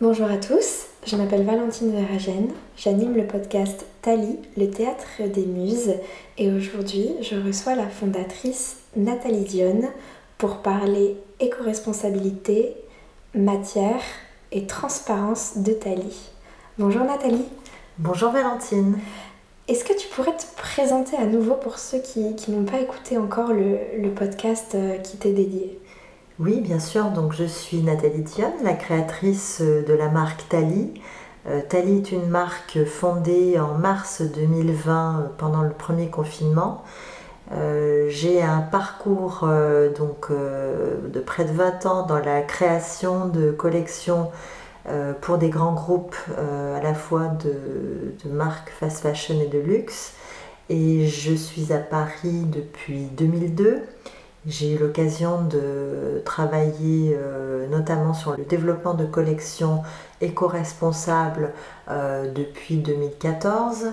Bonjour à tous, je m'appelle Valentine Veragène, j'anime le podcast Tali, le théâtre des muses, et aujourd'hui je reçois la fondatrice Nathalie Dionne pour parler éco-responsabilité, matière et transparence de Tali. Bonjour Nathalie. Bonjour Valentine. Est-ce que tu pourrais te présenter à nouveau pour ceux qui, n'ont pas écouté encore le podcast euh, qui t'est dédié? Oui, bien sûr. Donc, je suis Nathalie Dionne, la créatrice de la marque Tali. Euh, est une marque fondée en mars 2020 euh, pendant le premier confinement. Euh, j'ai un parcours donc, de près de 20 ans dans la création de collections pour des grands groupes à la fois de, de marques fast fashion et de luxe. Et je suis à Paris depuis 2002. J'ai eu l'occasion de travailler euh, notamment sur le développement de collections éco-responsables euh, depuis 2014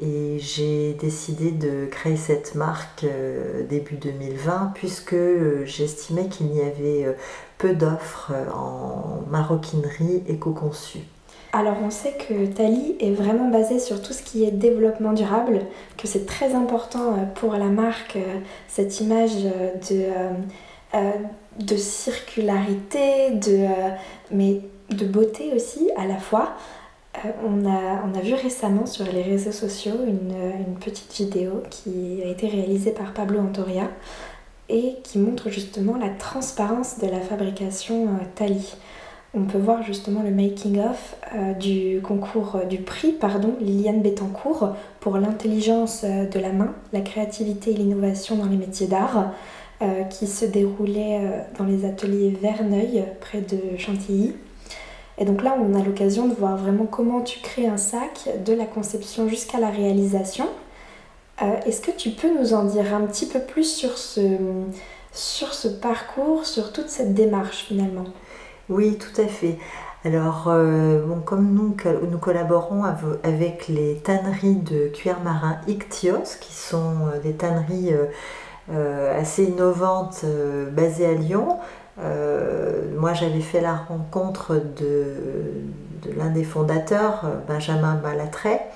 et j'ai décidé de créer cette marque euh, début 2020 puisque j'estimais qu'il y avait peu d'offres en maroquinerie éco-conçue. Alors on sait que Tali est vraiment basé sur tout ce qui est développement durable, que c'est très important euh, pour la marque, euh, cette image euh, de, circularité, mais de beauté aussi à la fois. On a, on a, vu récemment sur les réseaux sociaux une, une, petite vidéo qui a été réalisée par Pablo Antoria et qui montre justement la transparence de la fabrication Tali on peut voir justement le making-of euh, du concours, euh, du prix, pardon, Liliane Bettencourt pour l'intelligence euh, de la main, la créativité et l'innovation dans les métiers d'art, qui se déroulait dans les ateliers Verneuil, près de Chantilly. Et donc là, on a l'occasion de voir vraiment comment tu crées un sac, de la conception jusqu'à la réalisation. Est-ce que tu peux nous en dire un petit peu plus sur ce parcours, sur toute cette démarche finalement? Oui, tout à fait. Alors, euh, comme nous, collaborons avec les tanneries de cuir marin Ictios, qui sont euh, des tanneries euh, assez innovantes basées à Lyon. moi, j'avais fait la rencontre de, l'un des fondateurs, Benjamin Balatret,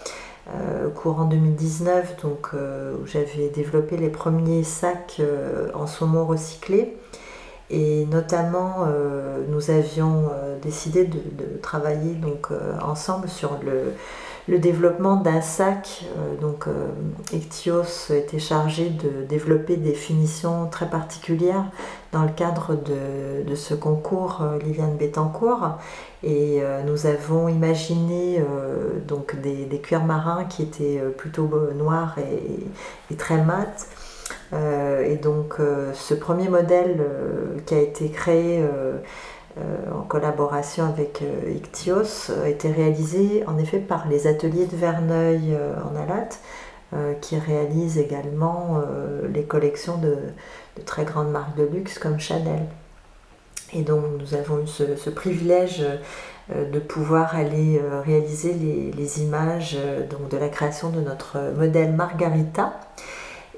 courant 2019, donc, où j'avais développé les premiers sacs en saumon recyclé. Et notamment, euh, nous avions euh, décidé de, travailler donc, euh, ensemble sur le, développement d'un sac. donc, Ectios était chargé de développer des finitions très particulières dans le cadre de, ce concours Liliane Bettencourt. Et nous avons imaginé donc des, cuirs marins qui étaient plutôt noirs et, et très mat euh, et donc euh, ce premier modèle euh, qui a été créé en collaboration avec Ictios a été réalisé en effet par les ateliers de Verneuil en Alate qui réalisent également les collections de, très grandes marques de luxe comme Chanel. Et donc nous avons eu ce, privilège de pouvoir aller réaliser les, images donc, de la création de notre modèle Margarita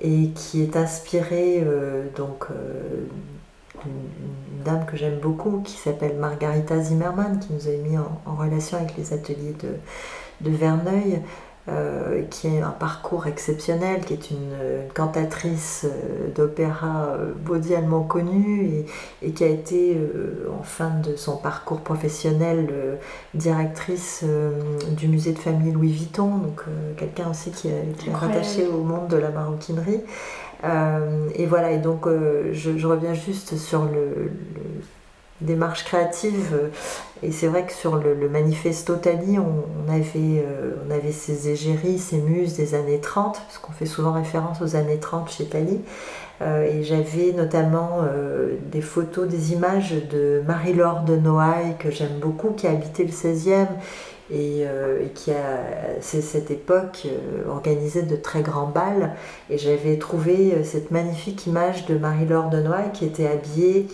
et qui est inspiré euh, donc euh, d'une dame que j'aime beaucoup qui s'appelle Margarita Zimmermann qui nous a mis en, relation avec les ateliers de Verneuil euh, qui est un parcours exceptionnel, qui est une, cantatrice euh, d'opéra euh, connue et, qui a été en fin de son parcours professionnel directrice du musée de famille Louis Vuitton, donc quelqu'un aussi qui, est rattaché au monde de la maroquinerie. et voilà, et donc je, reviens juste sur le démarche créative. Et c'est vrai que sur le, manifesto Tali, on, avait, euh, on avait ces égéries, ces muses des années 30, parce qu'on fait souvent référence aux années 30 chez Tali. Euh, et j'avais notamment euh, des photos, des images de Marie-Laure de Noailles, que j'aime beaucoup, qui a habité le 16e et, qui a, c'est cette époque, organisé de très grands bals. Et j'avais trouvé cette magnifique image de Marie-Laure de Noailles qui était habillée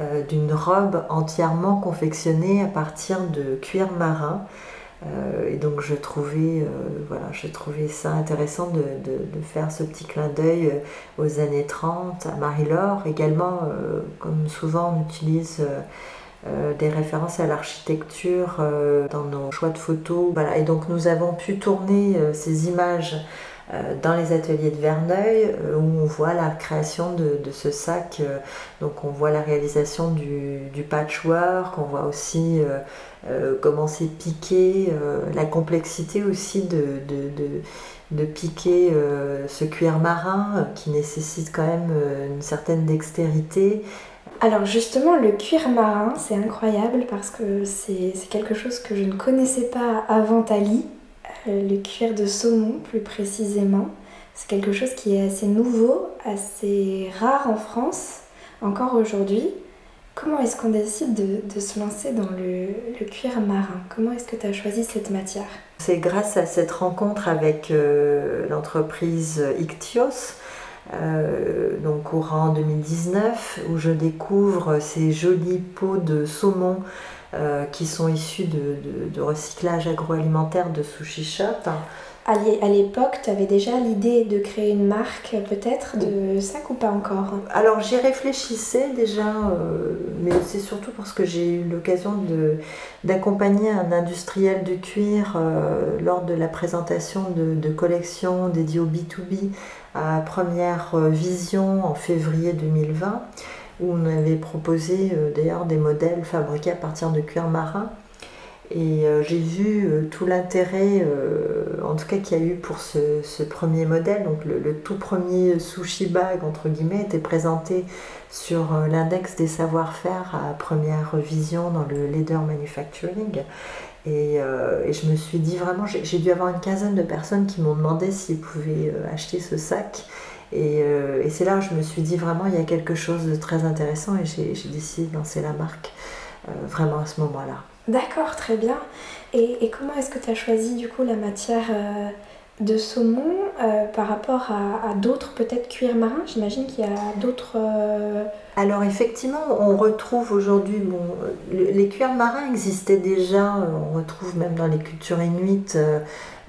euh, d'une robe entièrement confectionnée à partir de cuir marin. Euh, et donc je trouvais, euh, voilà, je trouvais ça intéressant de, de, faire ce petit clin d'œil aux années 30 à Marie-Laure. Également, comme souvent on utilise des références à l'architecture dans nos choix de photos. Voilà. Et donc nous avons pu tourner ces images dans les ateliers de Verneuil euh, où on voit la création de, ce sac. Euh, donc on voit la réalisation du, patchwork, on voit aussi comment c'est piqué, la complexité aussi de, de, piquer ce cuir marin qui nécessite quand même une certaine dextérité. Alors justement, le cuir marin, c'est incroyable parce que c'est quelque chose que je ne connaissais pas avant Tali. Euh, le cuir de saumon plus précisément. C'est quelque chose qui est assez nouveau, assez rare en France, encore aujourd'hui. Comment est-ce qu'on décide de, se lancer dans le, cuir marin? Comment est-ce que tu as choisi cette matière? C'est grâce à cette rencontre avec euh, l'entreprise Ictios, euh, donc courant 2019, où je découvre ces jolies peaux de saumon euh, qui sont issus de, recyclage agroalimentaire de Sushi Shop. À l'époque, tu avais déjà l'idée de créer une marque peut-être de sac ou pas encore? Alors j'y réfléchissais déjà, euh, mais c'est surtout parce que j'ai eu l'occasion d'accompagner un industriel de cuir euh, lors de la présentation de, de collections dédiées au B2B à Première Vision en février 2020 où on avait proposé euh, d'ailleurs des modèles fabriqués à partir de cuir marin. Et euh, j'ai vu euh, tout l'intérêt, en tout cas qu'il y a eu pour ce, premier modèle. Donc le, tout premier sushi bag, entre guillemets, était présenté sur l'index des savoir-faire à première vision dans le leader manufacturing. Et, et je me suis dit vraiment, j'ai dû avoir une quinzaine de personnes qui m'ont demandé s'ils pouvaient acheter ce sac. Euh, et, c'est là où je me suis dit vraiment il y a quelque chose de très intéressant et j'ai décidé de lancer la marque euh, vraiment à ce moment-là. D'accord, très bien. Et, comment est-ce que tu as choisi du coup la matière euh, de saumon par rapport à, d'autres peut-être cuirs marins J'imagine qu'il y a d'autres... Alors effectivement, on retrouve aujourd'hui, bon, les cuirs marins existaient déjà, on retrouve même dans les cultures inuites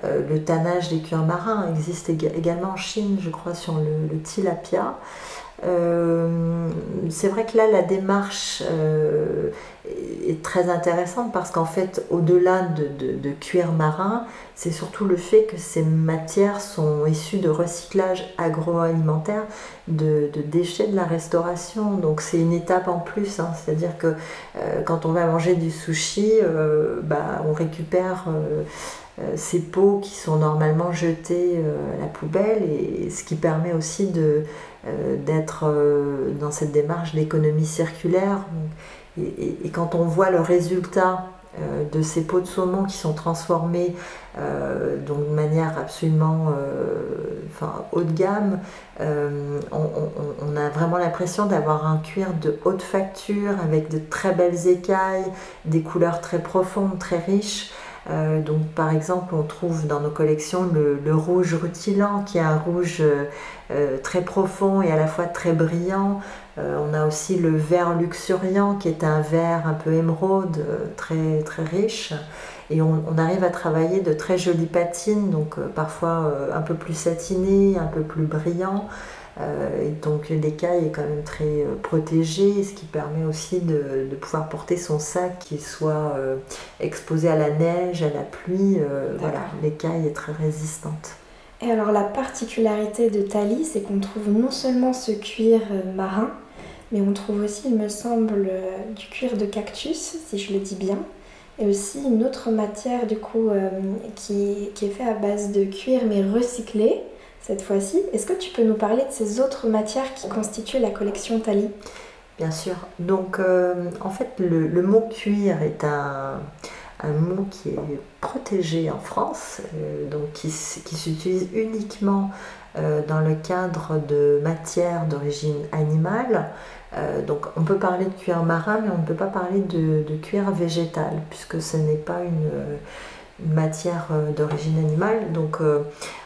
le tannage des cuirs marins existe également en Chine, je crois, sur le, tilapia. Euh, c'est vrai que là, la démarche euh, est très intéressante parce qu'en fait, au-delà de, cuir marin, c'est surtout le fait que ces matières sont issues de recyclage agroalimentaire de, déchets de la restauration. Donc c'est une étape en plus. Hein. C'est-à-dire que quand on va manger du sushi, bah, on récupère euh, ces pots qui sont normalement jetés euh, à la poubelle et ce qui permet aussi euh, d'être dans cette démarche d'économie circulaire. Et, quand on voit le résultat de ces pots de saumon qui sont transformés donc de manière absolument haut de gamme, on, a vraiment l'impression d'avoir un cuir de haute facture avec de très belles écailles, des couleurs très profondes, très riches. Euh, donc, par exemple, on trouve dans nos collections le, rouge rutilant, qui est un rouge euh, euh, très profond et à la fois très brillant. on a aussi le vert luxuriant, qui est un vert un peu émeraude, très, riche. Et on, arrive à travailler de très jolies patines, donc parfois un peu plus satinées, un peu plus brillant. Euh, et donc l'écaille est quand même très euh, protégée, ce qui permet aussi de, pouvoir porter son sac qui soit euh, exposé à la neige, à la pluie. voilà, l'écaille est très résistante. Et alors la particularité de Tali, c'est qu'on trouve non seulement ce cuir marin, mais on trouve aussi, il me semble, du cuir de cactus, si je le dis bien, et aussi une autre matière du coup qui, qui, est faite à base de cuir mais recyclé cette fois-ci. Est-ce que tu peux nous parler de ces autres matières qui constituent la collection Tali Bien sûr. Donc, euh, en fait, le, mot cuir est un, mot qui est protégé en France, euh, donc qui, s'utilise uniquement euh, dans le cadre de matières d'origine animale. donc on peut parler de cuir marin, mais on ne peut pas parler de, de cuir végétal, puisque ce n'est pas une, matière d'origine animale. Donc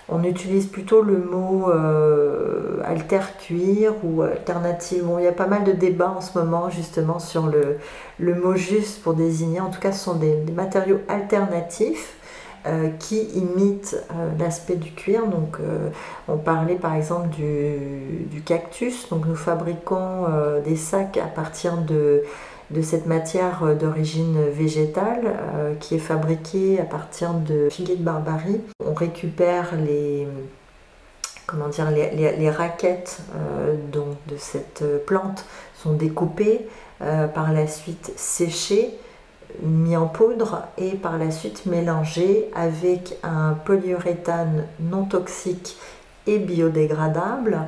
on utilise plutôt le mot euh, alter cuir ou alternative. il y a pas mal de débats en ce moment justement sur le, mot juste pour désigner. En tout cas, ce sont des, matériaux alternatifs qui imitent l'aspect du cuir. Donc, on parlait par exemple du, cactus. Donc, nous fabriquons des sacs à partir de, de cette matière d'origine végétale qui est fabriquée à partir de figuier de barbarie. On récupère les comment dire, les, raquettes euh, de cette plante sont découpées, euh, par la suite séchées, mis en poudre et par la suite mélangées avec un polyuréthane non toxique et biodégradable.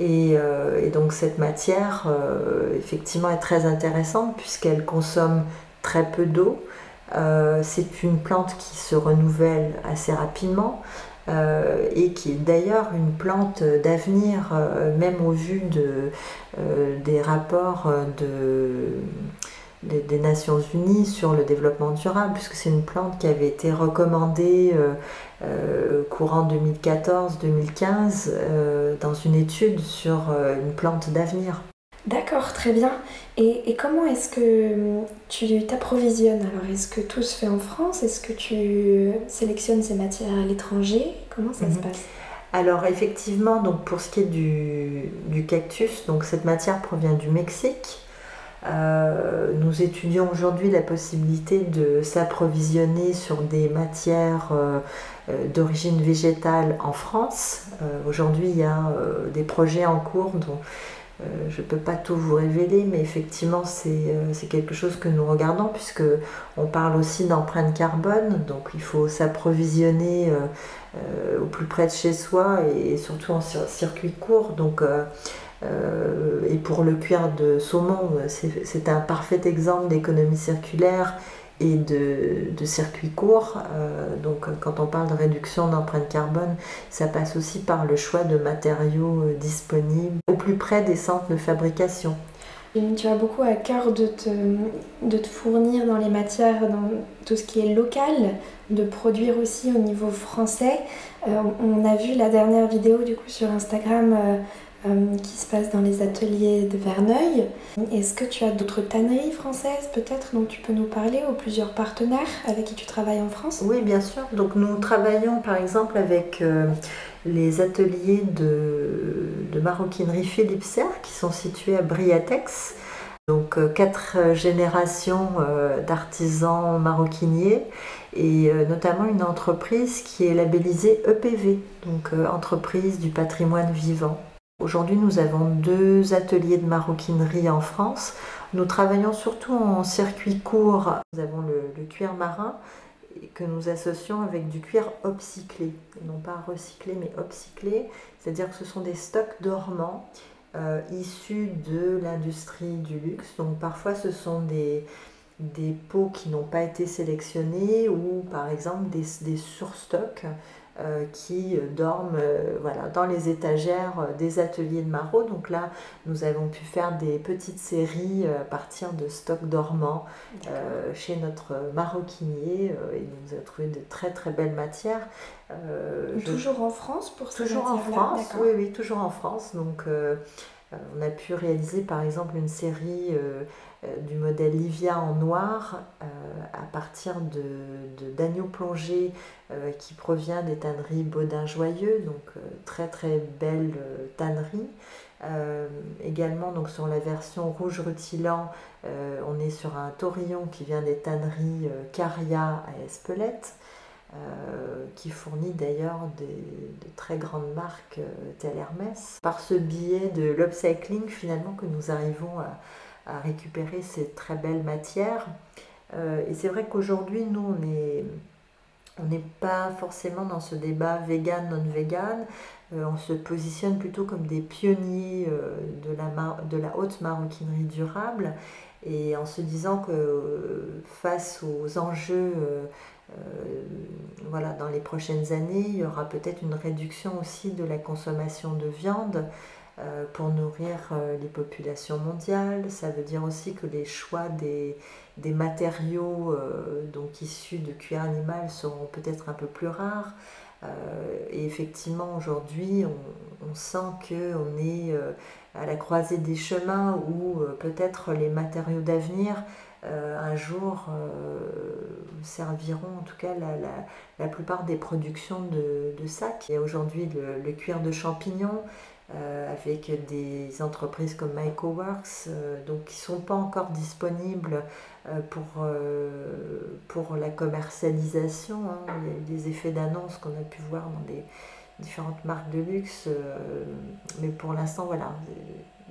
Et, euh, donc cette matière, effectivement, est très intéressante puisqu'elle consomme très peu d'eau. c'est une plante qui se renouvelle assez rapidement. Euh, et qui est d'ailleurs une plante d'avenir, euh, même au vu de, euh, des rapports des, Nations Unies sur le développement durable, puisque c'est une plante qui avait été recommandée courant 2014-2015 dans une étude sur une plante d'avenir. D'accord, très bien. Et, comment est-ce que hum, tu t'approvisionnes? Alors, est-ce que tout se fait en France? Est-ce que tu sélectionnes ces matières à l'étranger? Comment ça se mhm. passe? Alors effectivement, donc pour ce qui est du, cactus, donc cette matière provient du Mexique. Euh, nous étudions aujourd'hui la possibilité de s'approvisionner sur des matières euh, euh, d'origine végétale en France. aujourd'hui, il y a des projets en cours dont je ne peux pas tout vous révéler, mais effectivement, c'est quelque chose que nous regardons, puisque on parle aussi d'empreinte carbone, donc il faut s'approvisionner au plus près de chez soi et, surtout en circuit court. Et pour le cuir de saumon, c'est un parfait exemple d'économie circulaire et de, circuits courts. Euh, donc quand on parle de réduction d'empreinte carbone, ça passe aussi par le choix de matériaux euh, disponibles au plus près des centres de fabrication. tu as beaucoup à cœur de te, fournir dans les matières, dans tout ce qui est local, de produire aussi au niveau français. Euh, on a vu la dernière vidéo du coup sur Instagram euh, qui se passe dans les ateliers de Verneuil. Est-ce que tu as d'autres tanneries françaises peut-être dont tu peux nous parler ou plusieurs partenaires avec qui tu travailles en France? Oui, bien sûr. Donc nous travaillons par exemple avec euh, les ateliers de, maroquinerie Philippe Serre qui sont situés à Briatex. Donc euh, quatre générations d'artisans maroquiniers et notamment une entreprise qui est labellisée EPV, donc entreprise du patrimoine vivant. Aujourd'hui, nous avons deux ateliers de maroquinerie en France. Nous travaillons surtout en circuit court. Nous avons le, cuir marin que nous associons avec du cuir upcyclé, non pas recyclé mais upcyclé, c'est-à-dire que ce sont des stocks dormants euh, issus de l'industrie du luxe. Donc parfois ce sont des, des pots qui n'ont pas été sélectionnés ou par exemple des, surstocks qui euh, dorment euh, voilà, dans les étagères des ateliers de Marot. Donc là, nous avons pu faire des petites séries à partir de stocks dormants chez notre maroquinier et il nous a trouvé de très très belles matières. toujours en France pour ces Toujours en France, oui, oui, toujours en France. Donc on a pu réaliser par exemple une série euh, du modèle Livia en noir euh, à partir de, d'agneau plongé euh, qui provient des tanneries Baudin Joyeux, donc très très belle tannerie. également donc sur la version rouge rutilant, on est sur un taurillon qui vient des tanneries Caria à Espelette. qui fournit d'ailleurs de très grandes marques telles Hermès. Par ce biais de l'upcycling, finalement, que nous arrivons à, à récupérer ces très belles matières. Euh, et c'est vrai qu'aujourd'hui, nous, on n'est on n'est pas forcément dans ce débat vegan, non vegan. Euh, on se positionne plutôt comme des pionniers euh, de, la de la haute maroquinerie durable et en se disant que face aux enjeux voilà, dans les prochaines années, il y aura peut-être une réduction aussi de la consommation de viande. Euh, pour nourrir euh, les populations mondiales. Ça veut dire aussi que les choix des, matériaux euh, donc issus de cuir animal seront peut-être un peu plus rares. et effectivement, aujourd'hui, on, sent qu'on est à la croisée des chemins où peut-être les matériaux d'avenir un jour serviront en tout cas la, plupart des productions de, sacs. Il y a aujourd'hui le, cuir de champignon, euh, avec des entreprises comme MycoWorks, euh, donc qui ne sont pas encore disponibles euh, pour, pour la commercialisation. Hein. Il y a eu des effets d'annonce qu'on a pu voir dans des différentes marques de luxe, mais pour l'instant, voilà.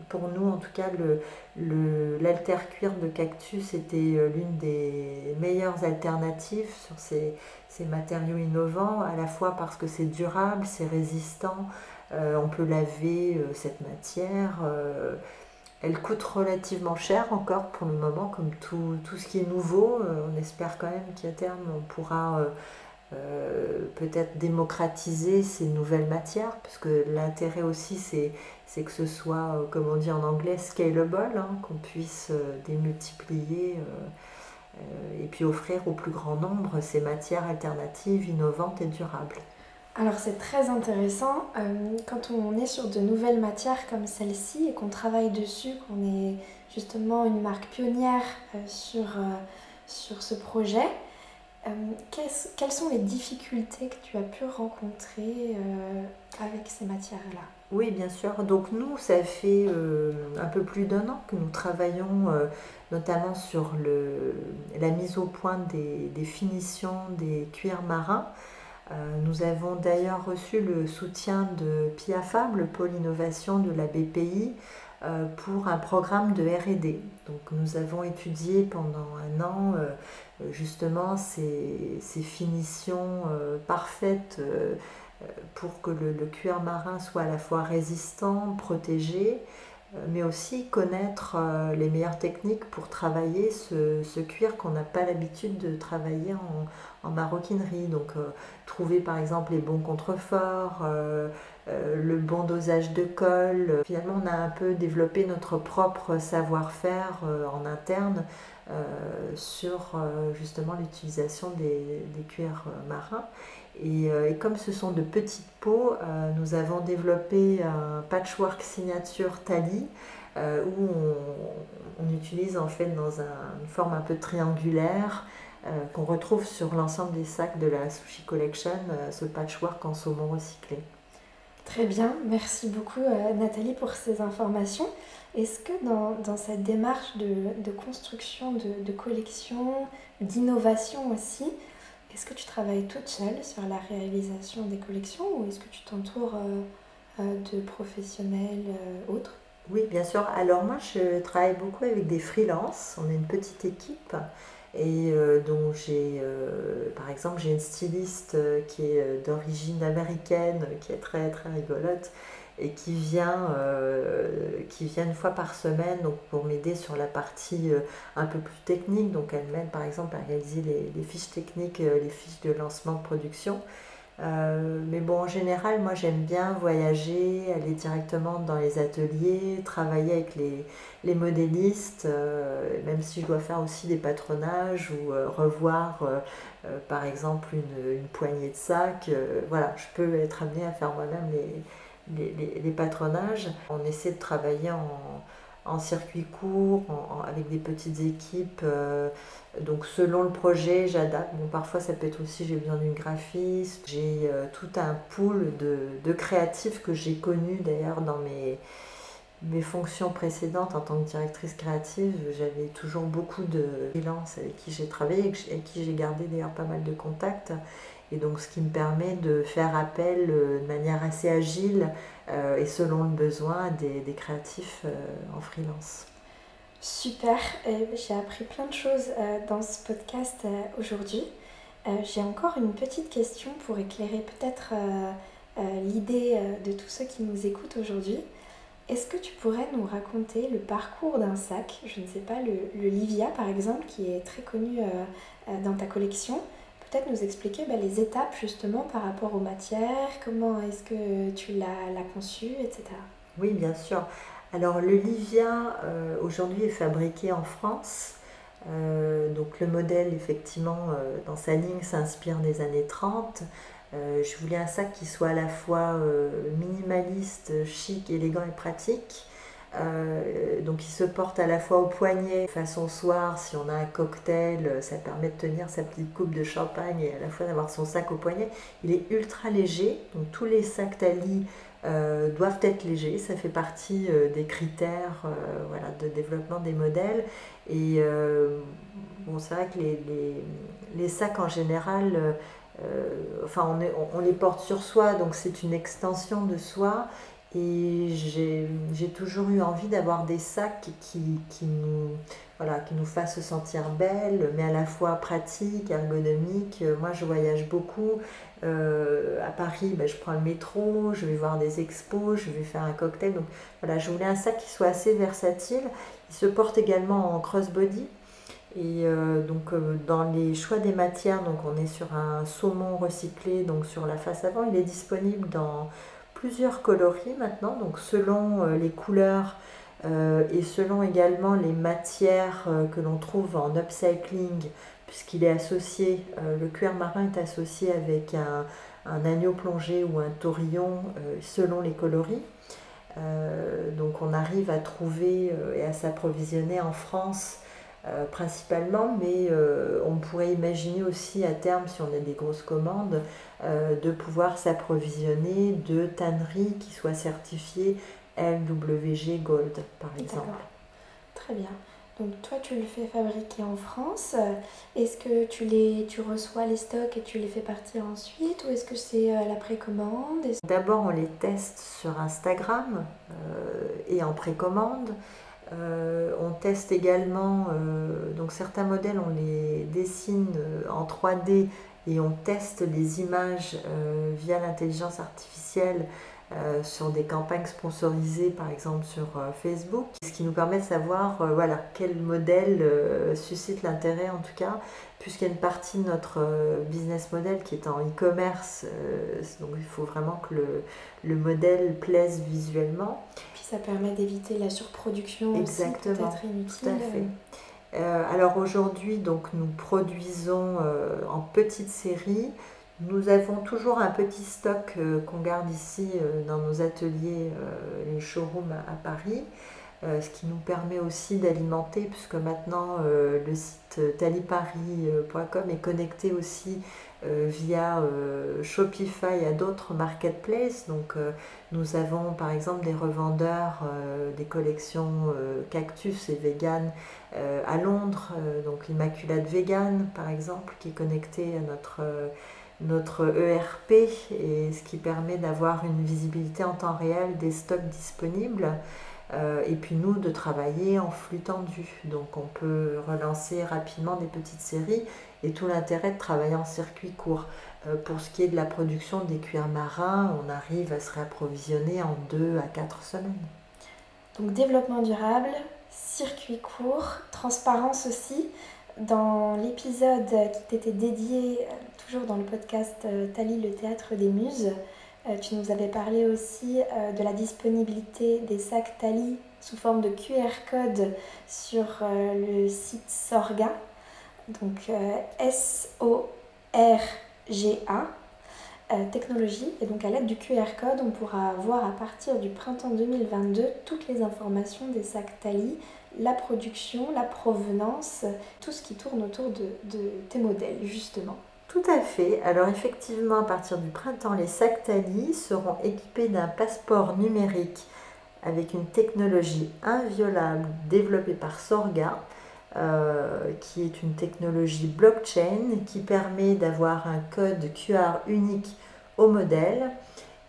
Pour nous, en tout cas, l'alter le, cuir de cactus était l'une des meilleures alternatives sur ces, ces matériaux innovants, à la fois parce que c'est durable, c'est résistant, on peut laver euh, cette matière. Euh, elle coûte relativement cher encore pour le moment, comme tout, ce qui est nouveau. on espère quand même qu'à terme, on pourra peut-être démocratiser ces nouvelles matières, parce que l'intérêt aussi, c'est que ce soit, comme on dit en anglais, scalable, hein, qu'on puisse démultiplier et puis offrir au plus grand nombre ces matières alternatives, innovantes et durables. Alors c'est très intéressant euh, quand on est sur de nouvelles matières comme celle-ci et qu'on travaille dessus, qu'on est justement une marque pionnière euh, sur, euh, sur ce projet. quelles sont les difficultés que tu as pu rencontrer avec ces matières-là? Oui, bien sûr. Donc nous, ça fait un peu plus d'un an que nous travaillons notamment sur la mise au point des, des finitions des cuirs marins. Euh, nous avons d'ailleurs reçu le soutien de PIAFAB, le pôle innovation de la BPI, euh, pour un programme de RD. Donc nous avons étudié pendant un an euh, justement ces, finitions parfaites pour que le, cuir marin soit à la fois résistant, protégé, mais aussi connaître les meilleures techniques pour travailler ce cuir qu'on n'a pas l'habitude de travailler en, en maroquinerie. Donc euh, trouver par exemple les bons contreforts, euh, euh, le bon dosage de colle. Finalement on a un peu développé notre propre savoir-faire en interne sur justement l'utilisation des, cuirs marins. Et, comme ce sont de petites peaux, nous avons développé un patchwork signature Tali où on, utilise en fait dans une forme un peu triangulaire qu'on retrouve sur l'ensemble des sacs de la Sushi Collection, euh, ce patchwork en saumon recyclé. Très bien, merci beaucoup euh, Nathalie pour ces informations. Est-ce que dans, dans, cette démarche de, de construction de, de collection, d'innovation aussi, est-ce que tu travailles toute seule sur la réalisation des collections ou est-ce que tu t'entoures de professionnels autres? Oui, bien sûr. Alors moi, je travaille beaucoup avec des freelances. On est une petite équipe et euh, donc j'ai euh, par exemple j'ai une styliste euh, qui est d'origine américaine qui est très très rigolote et qui vient, qui vient une fois par semaine donc pour m'aider sur la partie un peu plus technique. Donc elle m'aide par exemple à réaliser les fiches techniques les fiches de lancement de production euh, mais bon, en général, moi j'aime bien voyager, aller directement dans les ateliers, travailler avec les, les modélistes, euh, même si je dois faire aussi des patronages ou euh, revoir par exemple une, une, poignée de sacs. voilà, je peux être amenée à faire moi-même les, les, les, patronages. On essaie de travailler en, en circuit court, avec des petites équipes. Donc selon le projet, j'adapte. Bon, parfois ça peut être aussi j'ai besoin d'une graphiste. J'ai euh, tout un pool de, créatifs que j'ai connus d'ailleurs dans mes, mes fonctions précédentes en tant que directrice créative. J'avais toujours beaucoup de freelance avec qui j'ai travaillé et avec qui j'ai gardé d'ailleurs pas mal de contacts. Et donc ce qui me permet de faire appel euh, de manière assez agile euh, et selon le besoin des, des créatifs en freelance. Super, j'ai appris plein de choses euh, dans ce podcast euh, aujourd'hui. Euh, j'ai encore une petite question pour éclairer peut-être l'idée de tous ceux qui nous écoutent aujourd'hui. Est-ce que tu pourrais nous raconter le parcours d'un sac? Je ne sais pas, le, Livia par exemple, qui est très connu dans ta collection. Peut-être nous expliquer bah, les étapes justement par rapport aux matières, comment est-ce que tu l'as conçu, etc. Oui, bien sûr. Alors le Livia euh, aujourd'hui est fabriqué en France. Euh, donc le modèle effectivement euh, dans sa ligne s'inspire des années 30. je voulais un sac qui soit à la fois minimaliste, chic, élégant et pratique. Donc il se porte à la fois au poignet, façon soir, si on a un cocktail, ça permet de tenir sa petite coupe de champagne et à la fois d'avoir son sac au poignet. Il est ultra léger, donc tous les sacs Tali euh, doivent être légers. Ça fait partie euh, des critères euh, de développement des modèles. Et bon, c'est vrai que les, sacs en général, enfin, on, les porte sur soi, donc c'est une extension de soi. Et j'ai toujours eu envie d'avoir des sacs qui, qui, nous, voilà, qui nous fassent se sentir belles, mais à la fois pratiques, ergonomiques. Moi, je voyage beaucoup. Euh, à Paris, ben, je prends le métro, je vais voir des expos, je vais faire un cocktail. Donc voilà, je voulais un sac qui soit assez versatile. Il se porte également en crossbody. Et euh, donc euh, dans les choix des matières, donc on est sur un saumon recyclé, donc sur la face avant, il est disponible dans plusieurs coloris maintenant, donc selon euh, les couleurs euh, et selon également les matières euh, que l'on trouve en upcycling, puisqu'il est associé, le cuir marin est associé avec un, agneau plongé ou un taurillon selon les coloris. donc on arrive à trouver et à s'approvisionner en France principalement, mais on pourrait imaginer aussi à terme, si on a des grosses commandes, de pouvoir s'approvisionner de tanneries qui soient certifiées LWG Gold, par exemple. Très bien. Donc toi, tu le fais fabriquer en France. Est-ce que tu, les, tu reçois les stocks et tu les fais partir ensuite ou est-ce que c'est la précommande? D'abord, on les teste sur Instagram et en précommande. Euh, on teste également, euh, donc certains modèles, on les dessine euh, en 3D et on teste les images via l'intelligence artificielle sur des campagnes sponsorisées, par exemple sur Facebook, ce qui nous permet de savoir voilà, quel modèle suscite l'intérêt en tout cas, puisqu'il y a une partie de notre business model qui est en e-commerce, donc il faut vraiment que le modèle plaise visuellement ça permet d'éviter la surproduction Exactement, aussi, inutile. Tout à fait. Euh, alors aujourd'hui, donc nous produisons euh, en petite série. Nous avons toujours un petit stock euh, qu'on garde ici dans nos ateliers, les showrooms à, Paris, ce qui nous permet aussi d'alimenter, puisque maintenant le site talipari.com est connecté aussi via euh, Shopify à d'autres marketplaces. Donc euh, nous avons par exemple des revendeurs des collections cactus et vegan à Londres, donc Immaculate Vegan par exemple, qui est connecté à notre notre ERP et ce qui permet d'avoir une visibilité en temps réel des stocks disponibles. Euh, et puis nous de travailler en flux tendu. Donc on peut relancer rapidement des petites séries et tout l'intérêt de travailler en circuit court. Euh, pour ce qui est de la production des cuirs marins, on arrive à se réapprovisionner en 2 à 4 semaines. Donc développement durable, circuit court, transparence aussi. Dans l'épisode qui t'était dédié, euh, toujours dans le podcast Tali, le théâtre des muses, tu nous avais parlé aussi euh, de la disponibilité des sacs Tali sous forme de QR code sur euh, le site Sorga. Donc S-O-R-G-A. technologie et donc à l'aide du QR code on pourra voir à partir du printemps 2022 toutes les informations des sacs Tali, la production, la provenance, tout ce qui tourne autour de tes modèles justement. Tout à fait. Alors effectivement, à partir du printemps, les sacs Tali seront équipés d'un passeport numérique avec une technologie inviolable développée par Sorga, euh, qui est une technologie blockchain qui permet d'avoir un code QR unique au modèle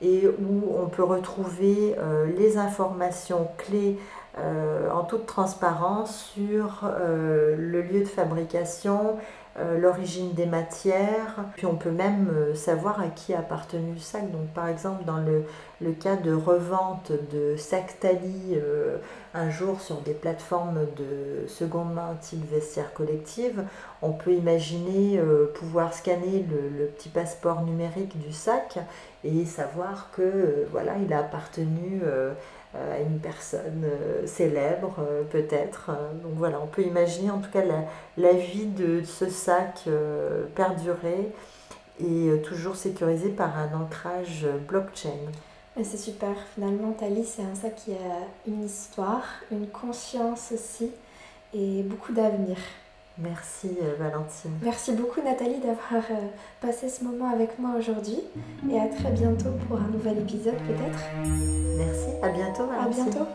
et où on peut retrouver euh, les informations clés euh, en toute transparence sur le lieu de fabrication, l'origine des matières, puis on peut même euh, savoir à qui a appartenu le sac. Donc par exemple dans le, le cas de revente de sacs Tali euh, un jour sur des plateformes de seconde main type vestiaire collective, on peut imaginer pouvoir scanner le, petit passeport numérique du sac et savoir que voilà il a appartenu euh, à une personne euh, célèbre euh, peut-être. Donc voilà, on peut imaginer en tout cas la, vie de ce sac perdurer et toujours sécurisé par un ancrage blockchain. C'est super, finalement, Tali, c'est un sac qui a une histoire, une conscience aussi, et beaucoup d'avenir. Merci euh, Valentine. Merci beaucoup Nathalie d'avoir euh, passé ce moment avec moi aujourd'hui et à très bientôt pour un nouvel épisode peut-être. Merci, à bientôt À bientôt.